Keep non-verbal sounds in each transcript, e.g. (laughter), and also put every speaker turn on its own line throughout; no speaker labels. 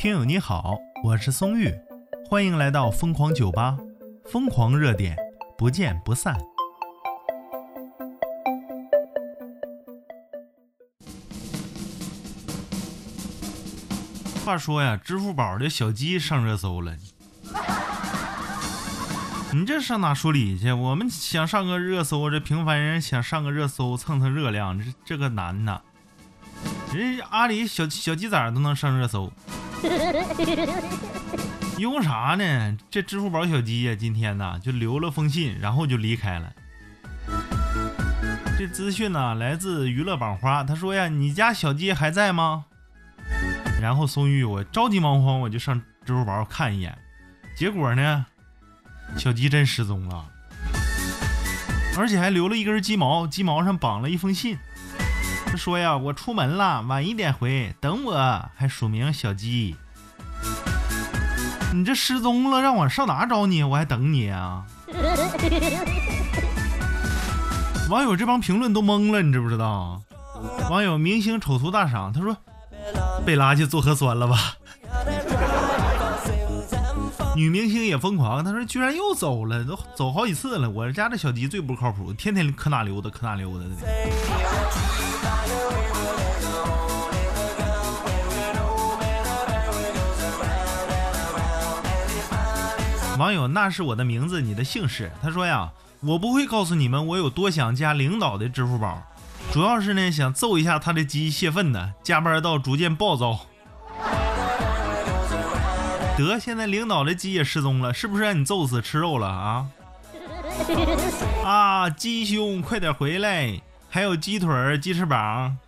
听友你好，我是松玉，欢迎来到疯狂酒吧，疯狂热点，不见不散。话说呀，支付宝的小鸡上热搜了。你 (laughs) 这上哪说理去？我们想上个热搜，这平凡人想上个热搜蹭蹭热量，这这个难呐。人阿里小小鸡仔都能上热搜，(laughs) 因为啥呢？这支付宝小鸡呀，今天呢就留了封信，然后就离开了。这资讯呢来自娱乐榜花，他说呀：“你家小鸡还在吗？”然后松玉我着急忙慌，我就上支付宝看一眼，结果呢？小鸡真失踪了，而且还留了一根鸡毛，鸡毛上绑了一封信。他说呀：“我出门了，晚一点回，等我。”还署名小鸡。你这失踪了，让我上哪找你？我还等你啊！(laughs) 网友这帮评论都懵了，你知不知道？网友明星丑图大赏，他说：“被拉去做核酸了吧？” (laughs) 女明星也疯狂，她说居然又走了，都走好几次了。我家这小鸡最不靠谱，天天可哪溜达可哪溜达的。网友那是我的名字，你的姓氏。他说呀，我不会告诉你们我有多想加领导的支付宝，主要是呢想揍一下他的鸡泄愤呢，加班到逐渐暴躁。得，现在领导的鸡也失踪了，是不是让你揍死吃肉了啊？啊，鸡兄，快点回来！还有鸡腿、鸡翅膀。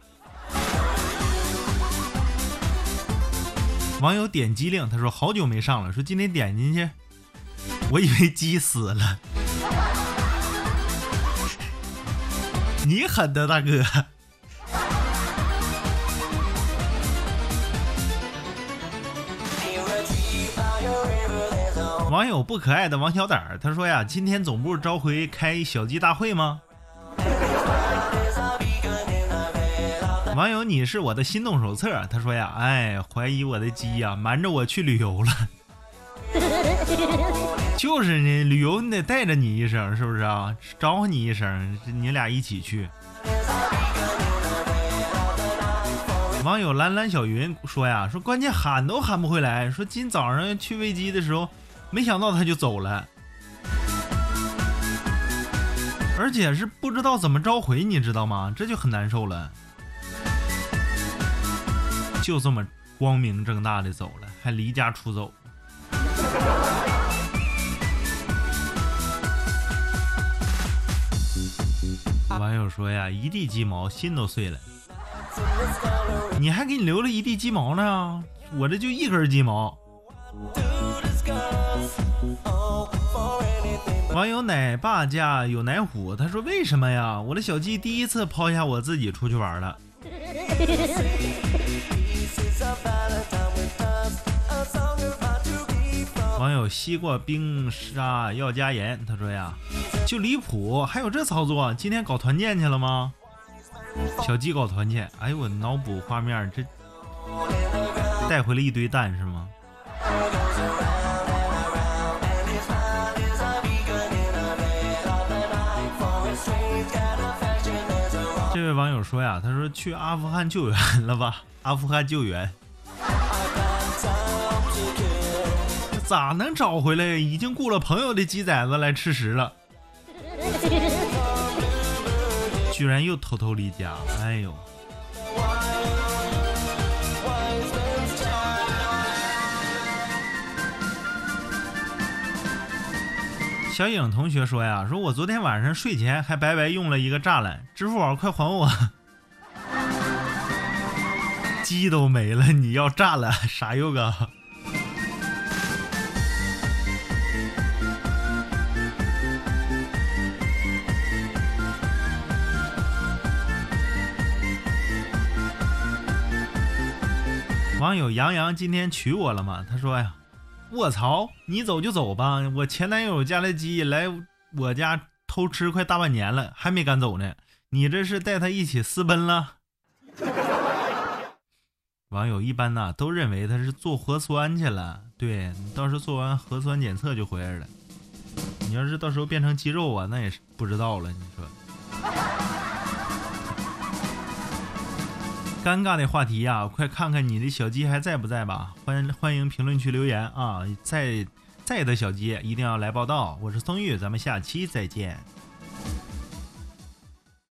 网友点击令，他说好久没上了，说今天点进去，我以为鸡死了。你狠的大哥。网友不可爱的王小胆儿，他说呀，今天总部召回开小鸡大会吗？网友你是我的心动手册，他说呀，哎，怀疑我的鸡呀瞒着我去旅游了。(laughs) 就是呢，旅游你得带着你一声，是不是啊？招呼你一声，你俩一起去。网友蓝蓝小云说呀，说关键喊都喊不回来，说今早上去喂鸡的时候。没想到他就走了，而且是不知道怎么召回，你知道吗？这就很难受了。就这么光明正大的走了，还离家出走。网友说呀，一地鸡毛，心都碎了。你还给你留了一地鸡毛呢，我这就一根鸡毛。网友奶爸家有奶虎，他说：“为什么呀？我的小鸡第一次抛下我自己出去玩了。”网友西瓜冰沙要加盐，他说呀：“就离谱，还有这操作？今天搞团建去了吗？”小鸡搞团建，哎呦我脑补画面，这带回了一堆蛋是吗？这位网友说呀，他说去阿富汗救援了吧？阿富汗救援咋能找回来？已经雇了朋友的鸡崽子来吃食了，(laughs) 居然又偷偷离家！哎呦！小影同学说呀，说我昨天晚上睡前还白白用了一个栅栏，支付宝快还我！鸡都没了，你要栅栏 (laughs) 啥用啊？网友杨洋今天娶我了吗？他说呀。卧槽！你走就走吧，我前男友家的鸡来我家偷吃快大半年了，还没赶走呢。你这是带他一起私奔了？(laughs) 网友一般呐都认为他是做核酸去了，对，到时候做完核酸检测就回来了。你要是到时候变成肌肉啊，那也是不知道了。你说，尴尬的话题呀，快看看你的小鸡还在不在吧？欢欢迎评论区留言啊，在在的小鸡一定要来报道。我是松玉，咱们下期再见。